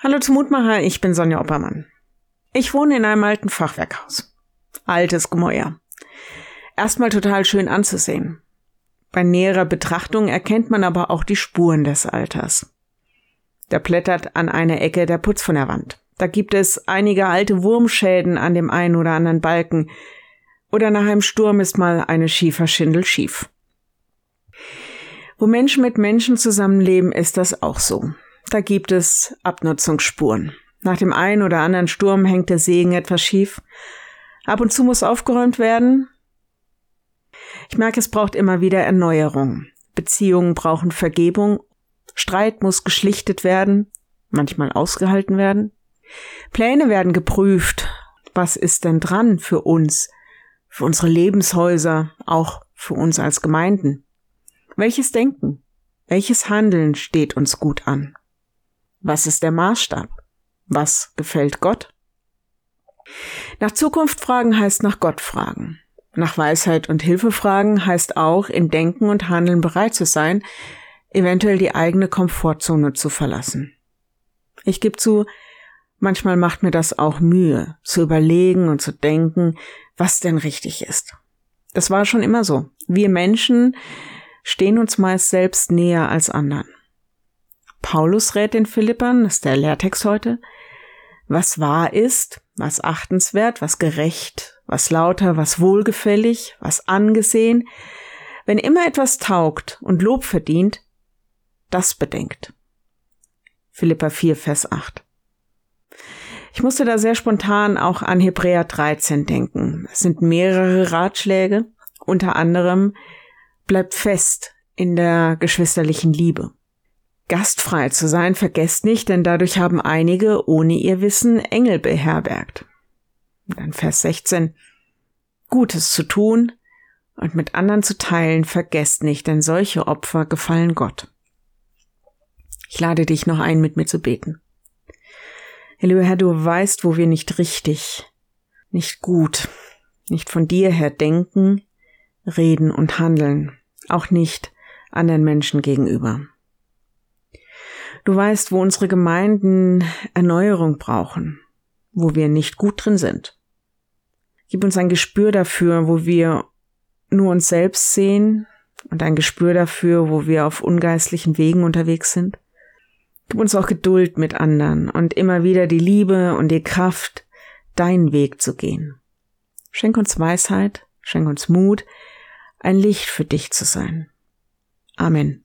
Hallo zum Mutmacher, ich bin Sonja Oppermann. Ich wohne in einem alten Fachwerkhaus. Altes Gemäuer. Erstmal total schön anzusehen. Bei näherer Betrachtung erkennt man aber auch die Spuren des Alters. Da blättert an einer Ecke der Putz von der Wand. Da gibt es einige alte Wurmschäden an dem einen oder anderen Balken. Oder nach einem Sturm ist mal eine Schieferschindel schief. Wo Menschen mit Menschen zusammenleben, ist das auch so. Da gibt es Abnutzungsspuren. Nach dem einen oder anderen Sturm hängt der Segen etwas schief. Ab und zu muss aufgeräumt werden. Ich merke, es braucht immer wieder Erneuerung. Beziehungen brauchen Vergebung. Streit muss geschlichtet werden, manchmal ausgehalten werden. Pläne werden geprüft. Was ist denn dran für uns, für unsere Lebenshäuser, auch für uns als Gemeinden? Welches Denken, welches Handeln steht uns gut an? Was ist der Maßstab? Was gefällt Gott? Nach Zukunft fragen heißt nach Gott fragen. Nach Weisheit und Hilfe fragen heißt auch, in Denken und Handeln bereit zu sein, eventuell die eigene Komfortzone zu verlassen. Ich gebe zu, manchmal macht mir das auch Mühe, zu überlegen und zu denken, was denn richtig ist. Das war schon immer so. Wir Menschen stehen uns meist selbst näher als anderen. Paulus rät den Philippern, das ist der Lehrtext heute, was wahr ist, was achtenswert, was gerecht, was lauter, was wohlgefällig, was angesehen, wenn immer etwas taugt und Lob verdient, das bedenkt. Philippa 4, Vers 8. Ich musste da sehr spontan auch an Hebräer 13 denken. Es sind mehrere Ratschläge, unter anderem bleibt fest in der geschwisterlichen Liebe. Gastfrei zu sein vergesst nicht, denn dadurch haben einige ohne ihr Wissen Engel beherbergt. dann Vers 16. Gutes zu tun und mit anderen zu teilen vergesst nicht, denn solche Opfer gefallen Gott. Ich lade dich noch ein, mit mir zu beten. Lieber Herr, du weißt, wo wir nicht richtig, nicht gut, nicht von dir her denken, reden und handeln, auch nicht anderen Menschen gegenüber. Du weißt, wo unsere Gemeinden Erneuerung brauchen, wo wir nicht gut drin sind. Gib uns ein Gespür dafür, wo wir nur uns selbst sehen und ein Gespür dafür, wo wir auf ungeistlichen Wegen unterwegs sind. Gib uns auch Geduld mit anderen und immer wieder die Liebe und die Kraft, deinen Weg zu gehen. Schenk uns Weisheit, schenk uns Mut, ein Licht für dich zu sein. Amen.